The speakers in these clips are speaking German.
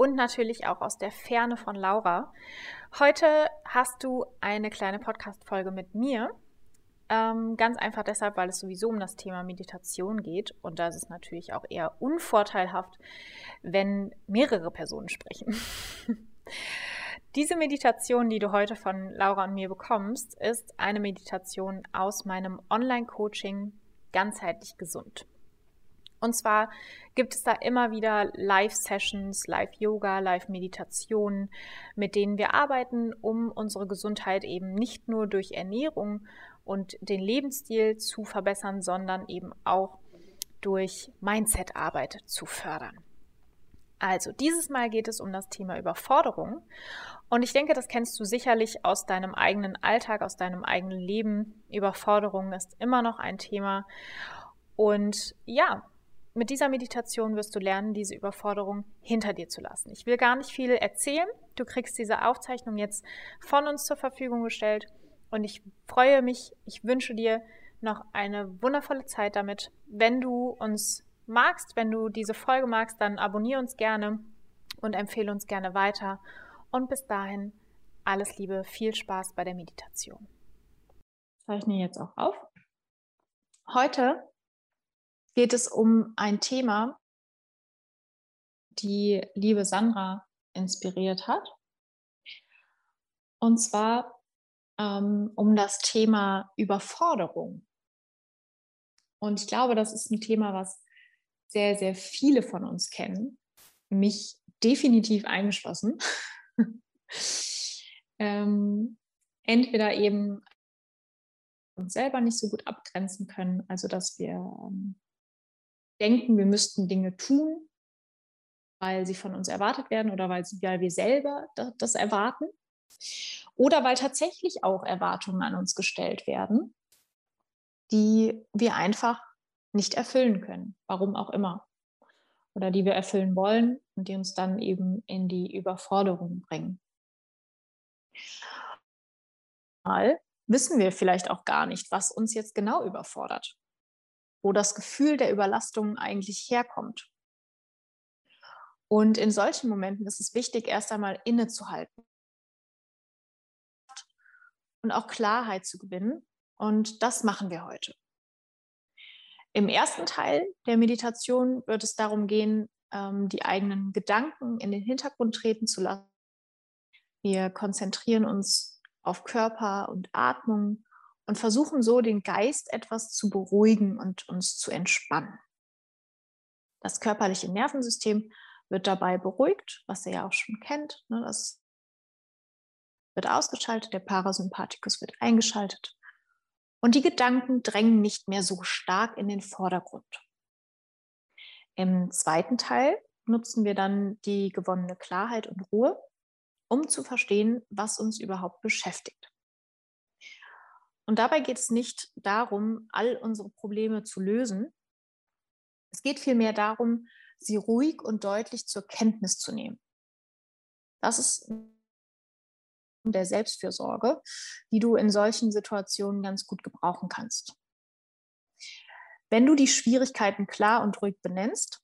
und natürlich auch aus der Ferne von Laura. Heute hast du eine kleine Podcast-Folge mit mir. Ähm, ganz einfach deshalb, weil es sowieso um das Thema Meditation geht. Und da ist es natürlich auch eher unvorteilhaft, wenn mehrere Personen sprechen. Diese Meditation, die du heute von Laura und mir bekommst, ist eine Meditation aus meinem Online-Coaching ganzheitlich gesund. Und zwar gibt es da immer wieder Live-Sessions, Live-Yoga, Live-Meditationen, mit denen wir arbeiten, um unsere Gesundheit eben nicht nur durch Ernährung und den Lebensstil zu verbessern, sondern eben auch durch Mindset-Arbeit zu fördern. Also, dieses Mal geht es um das Thema Überforderung. Und ich denke, das kennst du sicherlich aus deinem eigenen Alltag, aus deinem eigenen Leben. Überforderung ist immer noch ein Thema. Und ja, mit dieser Meditation wirst du lernen, diese Überforderung hinter dir zu lassen. Ich will gar nicht viel erzählen. Du kriegst diese Aufzeichnung jetzt von uns zur Verfügung gestellt und ich freue mich, ich wünsche dir noch eine wundervolle Zeit damit. Wenn du uns magst, wenn du diese Folge magst, dann abonniere uns gerne und empfehle uns gerne weiter. Und bis dahin alles Liebe, viel Spaß bei der Meditation. Ich zeichne jetzt auch auf. Heute geht es um ein Thema, die liebe Sandra inspiriert hat. Und zwar ähm, um das Thema Überforderung. Und ich glaube, das ist ein Thema, was sehr, sehr viele von uns kennen. Mich definitiv eingeschlossen. ähm, entweder eben uns selber nicht so gut abgrenzen können, also dass wir ähm, denken, wir müssten Dinge tun, weil sie von uns erwartet werden oder weil, weil wir selber das erwarten. Oder weil tatsächlich auch Erwartungen an uns gestellt werden, die wir einfach nicht erfüllen können, warum auch immer. Oder die wir erfüllen wollen und die uns dann eben in die Überforderung bringen. Mal wissen wir vielleicht auch gar nicht, was uns jetzt genau überfordert wo das Gefühl der Überlastung eigentlich herkommt. Und in solchen Momenten ist es wichtig, erst einmal innezuhalten und auch Klarheit zu gewinnen. Und das machen wir heute. Im ersten Teil der Meditation wird es darum gehen, ähm, die eigenen Gedanken in den Hintergrund treten zu lassen. Wir konzentrieren uns auf Körper und Atmung und versuchen so den Geist etwas zu beruhigen und uns zu entspannen. Das körperliche Nervensystem wird dabei beruhigt, was ihr ja auch schon kennt. Ne? Das wird ausgeschaltet, der Parasympathikus wird eingeschaltet und die Gedanken drängen nicht mehr so stark in den Vordergrund. Im zweiten Teil nutzen wir dann die gewonnene Klarheit und Ruhe, um zu verstehen, was uns überhaupt beschäftigt. Und dabei geht es nicht darum, all unsere Probleme zu lösen. Es geht vielmehr darum, sie ruhig und deutlich zur Kenntnis zu nehmen. Das ist der Selbstfürsorge, die du in solchen Situationen ganz gut gebrauchen kannst. Wenn du die Schwierigkeiten klar und ruhig benennst,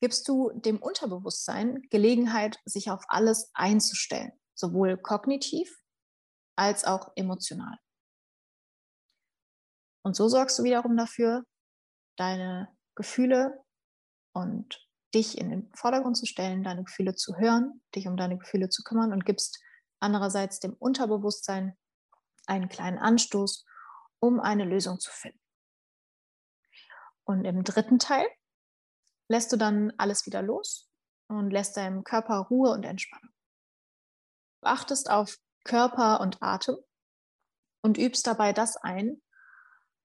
gibst du dem Unterbewusstsein Gelegenheit, sich auf alles einzustellen, sowohl kognitiv als auch emotional. Und so sorgst du wiederum dafür, deine Gefühle und dich in den Vordergrund zu stellen, deine Gefühle zu hören, dich um deine Gefühle zu kümmern und gibst andererseits dem Unterbewusstsein einen kleinen Anstoß, um eine Lösung zu finden. Und im dritten Teil lässt du dann alles wieder los und lässt deinem Körper Ruhe und Entspannung. Du achtest auf Körper und Atem und übst dabei das ein,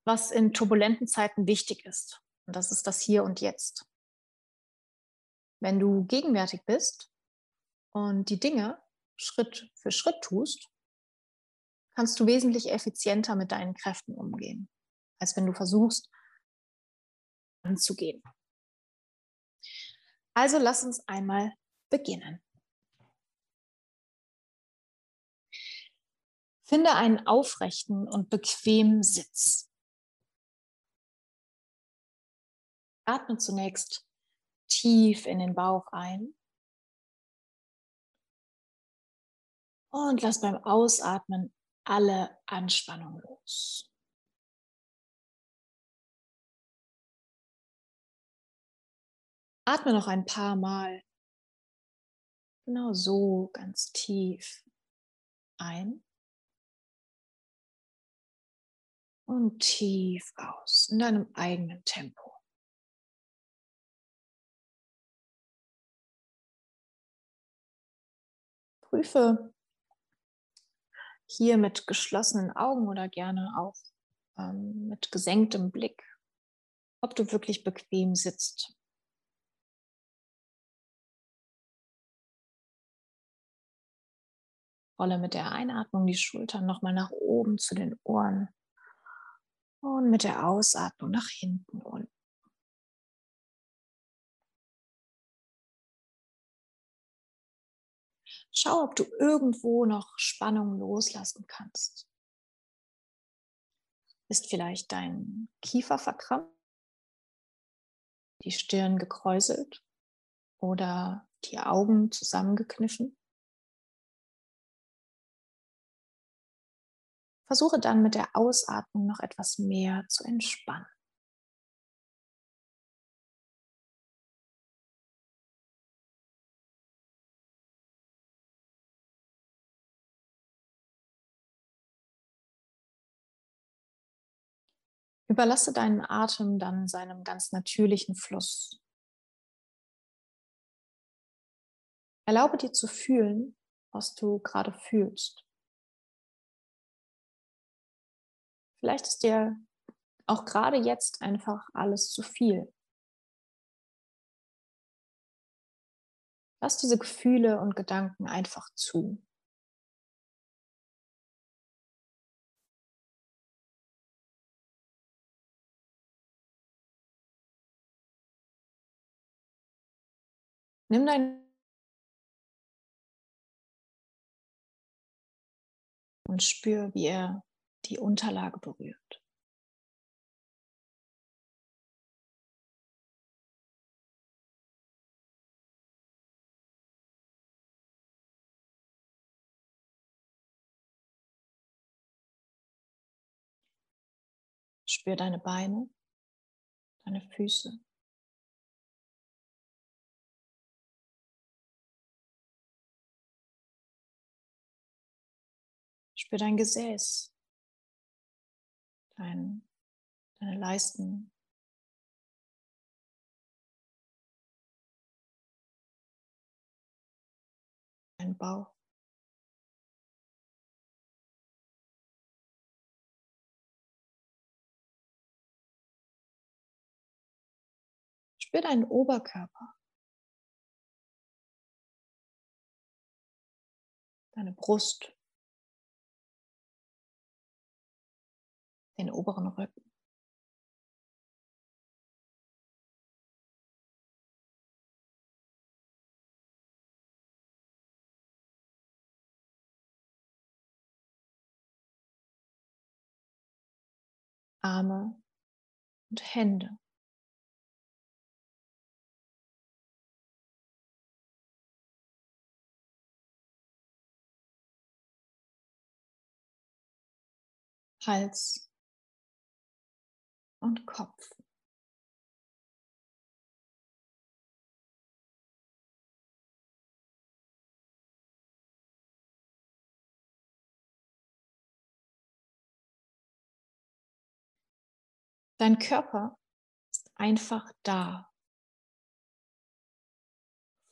was in turbulenten Zeiten wichtig ist. Und das ist das Hier und Jetzt. Wenn du gegenwärtig bist und die Dinge Schritt für Schritt tust, kannst du wesentlich effizienter mit deinen Kräften umgehen, als wenn du versuchst anzugehen. Also lass uns einmal beginnen. Finde einen aufrechten und bequemen Sitz. Atme zunächst tief in den Bauch ein und lass beim Ausatmen alle Anspannung los. Atme noch ein paar Mal. Genau so ganz tief ein und tief aus in deinem eigenen Tempo. Prüfe hier mit geschlossenen Augen oder gerne auch ähm, mit gesenktem Blick, ob du wirklich bequem sitzt. Rolle mit der Einatmung die Schultern nochmal nach oben zu den Ohren und mit der Ausatmung nach hinten unten. Schau, ob du irgendwo noch Spannung loslassen kannst. Ist vielleicht dein Kiefer verkrampft, die Stirn gekräuselt oder die Augen zusammengekniffen? Versuche dann mit der Ausatmung noch etwas mehr zu entspannen. Überlasse deinen Atem dann seinem ganz natürlichen Fluss. Erlaube dir zu fühlen, was du gerade fühlst. Vielleicht ist dir auch gerade jetzt einfach alles zu viel. Lass diese Gefühle und Gedanken einfach zu. Nimm dein und spür, wie er die Unterlage berührt. Spür deine Beine, deine Füße. Spür dein Gesäß, dein, deine Leisten. Dein Bauch. Spür deinen Oberkörper. Deine Brust. Den oberen Rücken. Arme und Hände. Hals und Kopf. Dein Körper ist einfach da,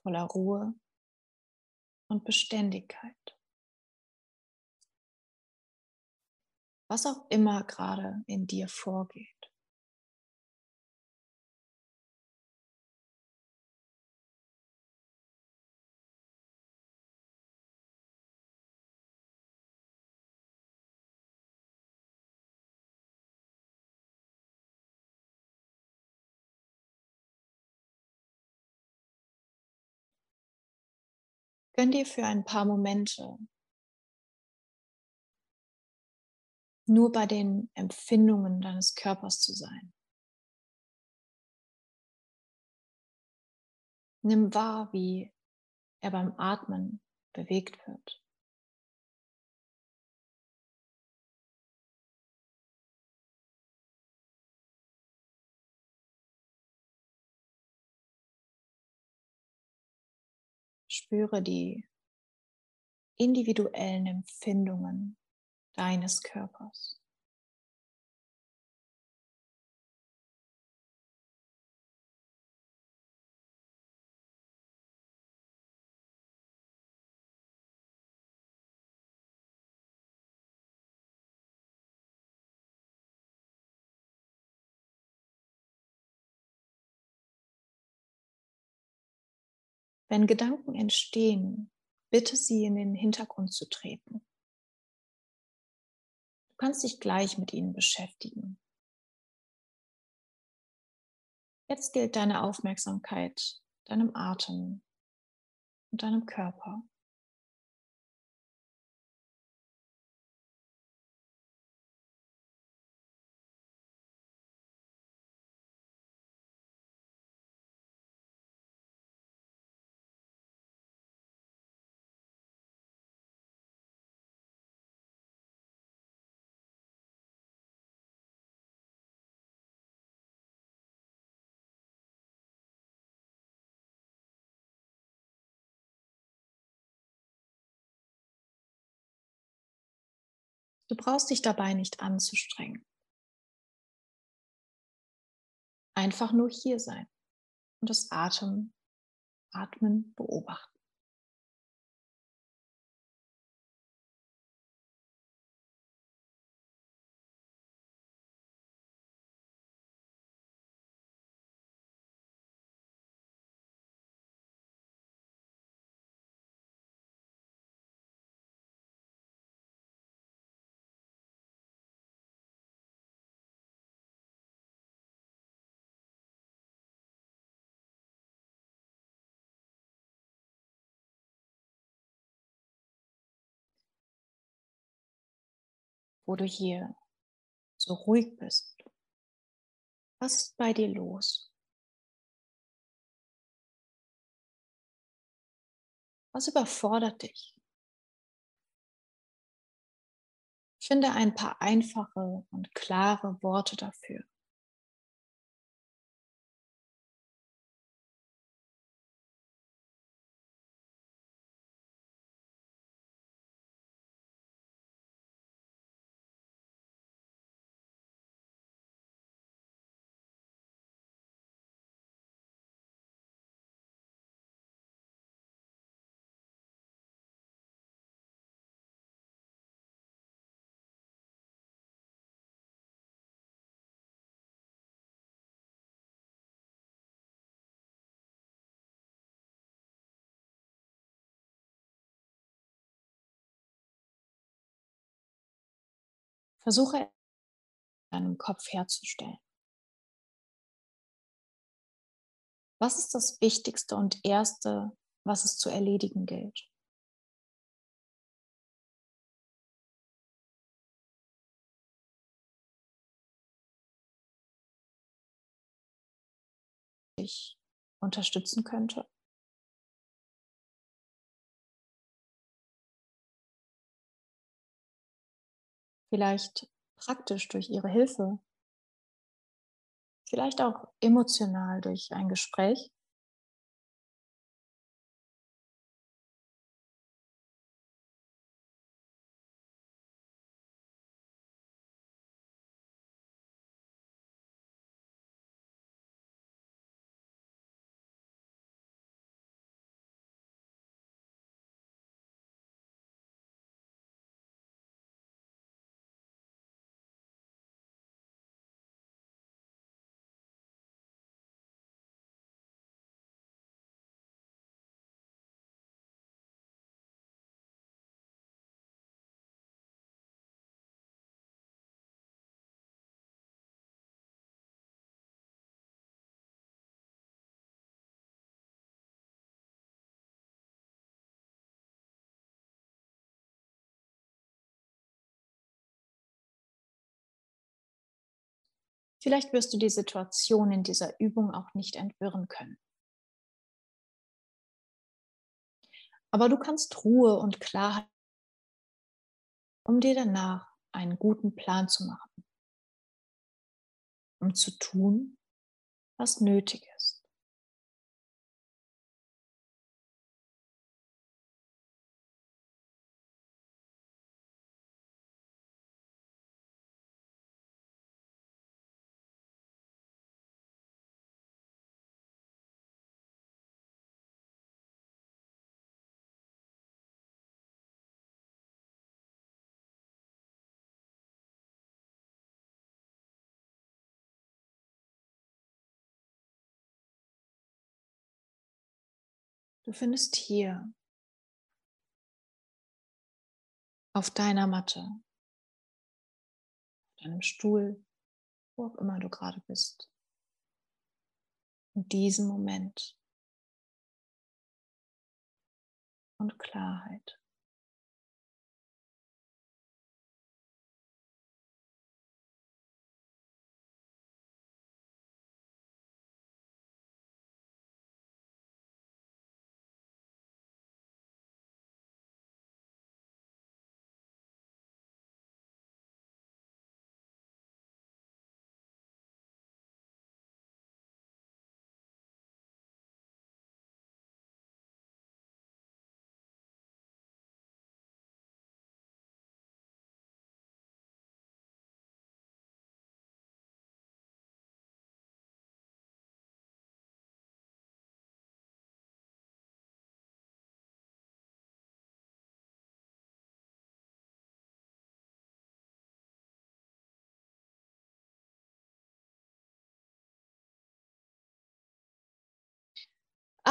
voller Ruhe und Beständigkeit. Was auch immer gerade in dir vorgeht. Gönn dir für ein paar Momente nur bei den Empfindungen deines Körpers zu sein. Nimm wahr, wie er beim Atmen bewegt wird. Spüre die individuellen Empfindungen deines Körpers. Wenn Gedanken entstehen, bitte sie in den Hintergrund zu treten. Du kannst dich gleich mit ihnen beschäftigen. Jetzt gilt deine Aufmerksamkeit deinem Atem und deinem Körper. Du brauchst dich dabei nicht anzustrengen. Einfach nur hier sein und das Atem, Atmen beobachten. Wo du hier so ruhig bist. Was ist bei dir los? Was überfordert dich? Finde ein paar einfache und klare Worte dafür. Versuche in deinem Kopf herzustellen. Was ist das Wichtigste und Erste, was es zu erledigen gilt? Ich unterstützen könnte? Vielleicht praktisch durch ihre Hilfe. Vielleicht auch emotional durch ein Gespräch. Vielleicht wirst du die Situation in dieser Übung auch nicht entwirren können. Aber du kannst Ruhe und Klarheit, um dir danach einen guten Plan zu machen, um zu tun, was nötig ist. Du findest hier auf deiner Matte, deinem Stuhl, wo auch immer du gerade bist, in diesem Moment und Klarheit.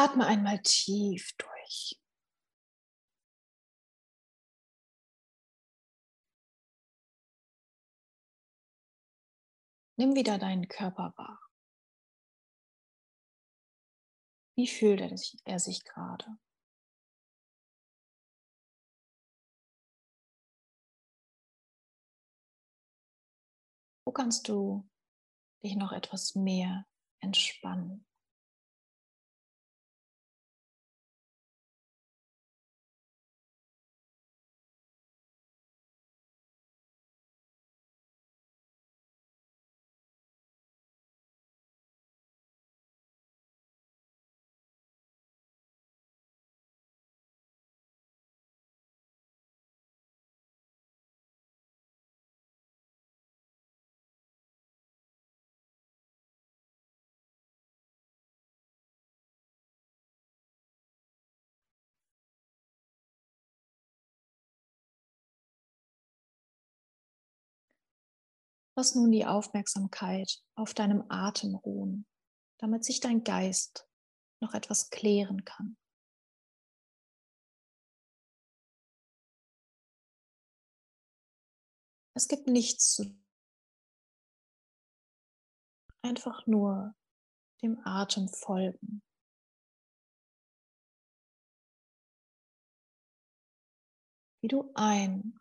Atme einmal tief durch. Nimm wieder deinen Körper wahr. Wie fühlt er sich, er sich gerade? Wo kannst du dich noch etwas mehr entspannen? Lass nun die Aufmerksamkeit auf deinem Atem ruhen, damit sich dein Geist noch etwas klären kann. Es gibt nichts zu einfach nur dem Atem folgen. Wie du ein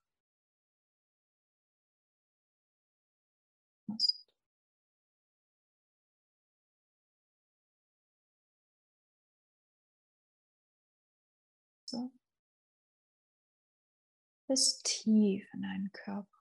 So. Bis tief in deinen Körper.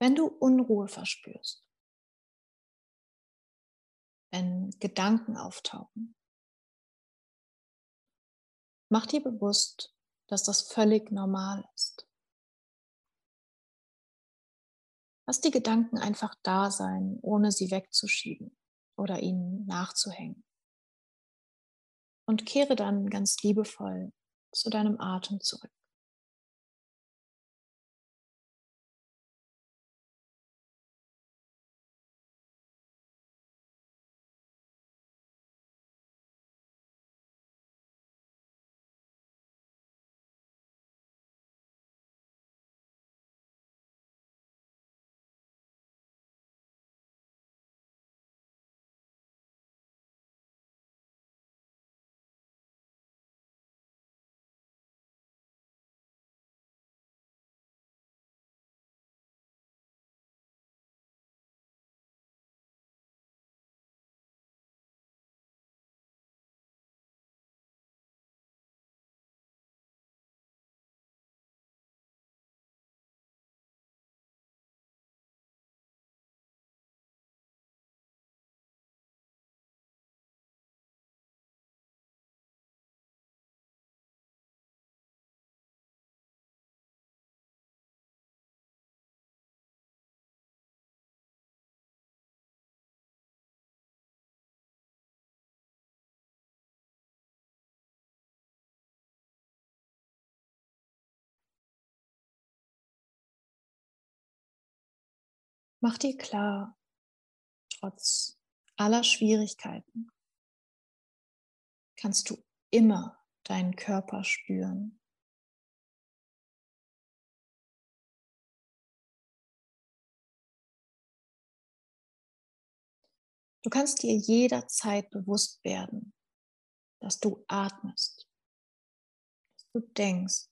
Wenn du Unruhe verspürst, wenn Gedanken auftauchen, mach dir bewusst, dass das völlig normal ist. Lass die Gedanken einfach da sein, ohne sie wegzuschieben oder ihnen nachzuhängen. Und kehre dann ganz liebevoll zu deinem Atem zurück. Mach dir klar, trotz aller Schwierigkeiten kannst du immer deinen Körper spüren. Du kannst dir jederzeit bewusst werden, dass du atmest, dass du denkst,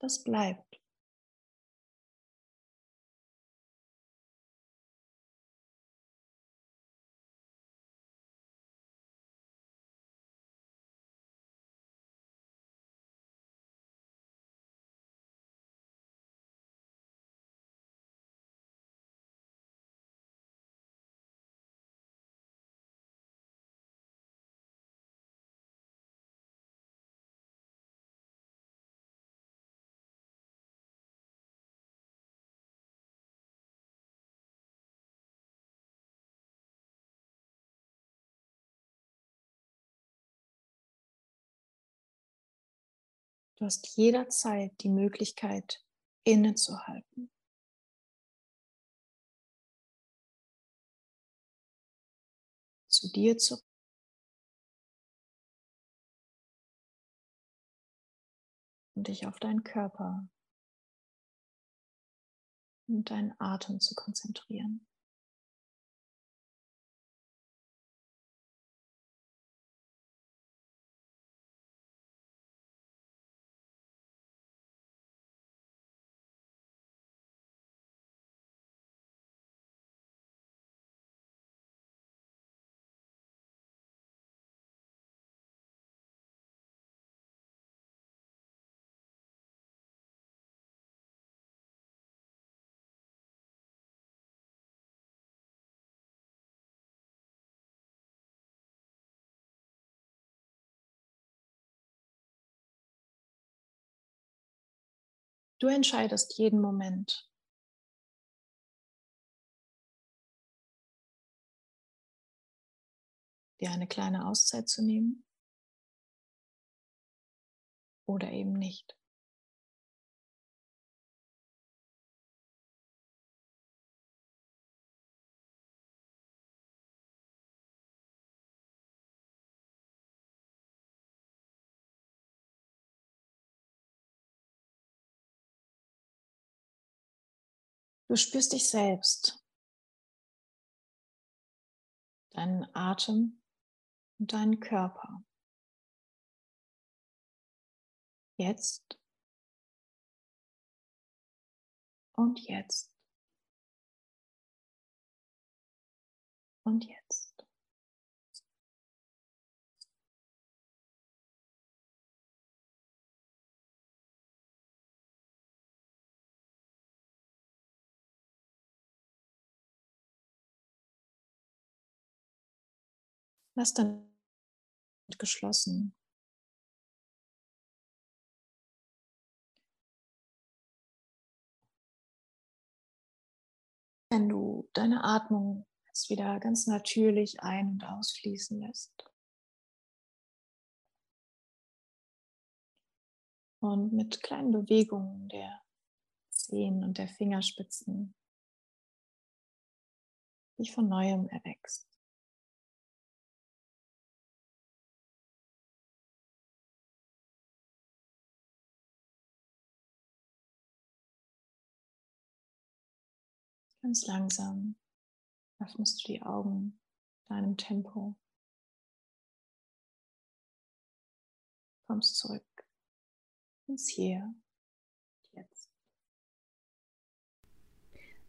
das bleibt. Du hast jederzeit die Möglichkeit, innezuhalten. Zu dir zurück. Und dich auf deinen Körper und deinen Atem zu konzentrieren. Du entscheidest jeden Moment. dir eine kleine Auszeit zu nehmen oder eben nicht. Du spürst dich selbst, deinen Atem und deinen Körper. Jetzt und jetzt und jetzt. Lass dann geschlossen. Wenn du deine Atmung jetzt wieder ganz natürlich ein- und ausfließen lässt. Und mit kleinen Bewegungen der Zehen und der Fingerspitzen dich von neuem erwächst. Ganz langsam öffnest du die Augen deinem Tempo. Kommst zurück ins Hier, jetzt.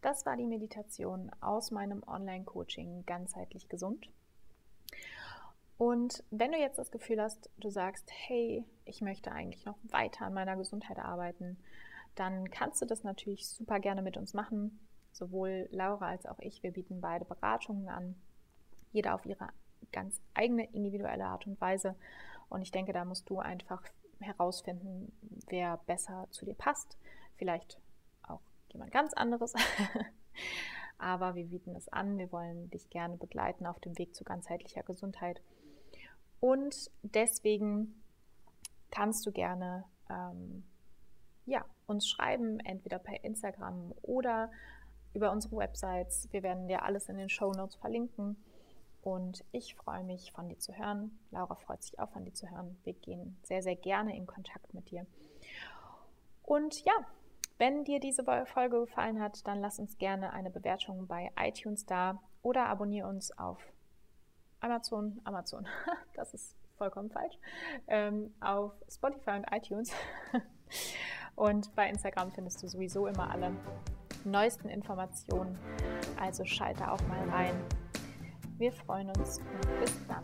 Das war die Meditation aus meinem Online-Coaching ganzheitlich gesund. Und wenn du jetzt das Gefühl hast, du sagst, hey, ich möchte eigentlich noch weiter an meiner Gesundheit arbeiten, dann kannst du das natürlich super gerne mit uns machen. Sowohl Laura als auch ich, wir bieten beide Beratungen an, jeder auf ihre ganz eigene individuelle Art und Weise. Und ich denke, da musst du einfach herausfinden, wer besser zu dir passt. Vielleicht auch jemand ganz anderes. Aber wir bieten es an. Wir wollen dich gerne begleiten auf dem Weg zu ganzheitlicher Gesundheit. Und deswegen kannst du gerne ähm, ja, uns schreiben, entweder per Instagram oder über unsere Websites. Wir werden dir alles in den Show Notes verlinken. Und ich freue mich, von dir zu hören. Laura freut sich auch, von dir zu hören. Wir gehen sehr, sehr gerne in Kontakt mit dir. Und ja, wenn dir diese Folge gefallen hat, dann lass uns gerne eine Bewertung bei iTunes da oder abonniere uns auf Amazon, Amazon, das ist vollkommen falsch, ähm, auf Spotify und iTunes. und bei Instagram findest du sowieso immer alle neuesten Informationen. Also schalte auch mal rein. Wir freuen uns und bis dann.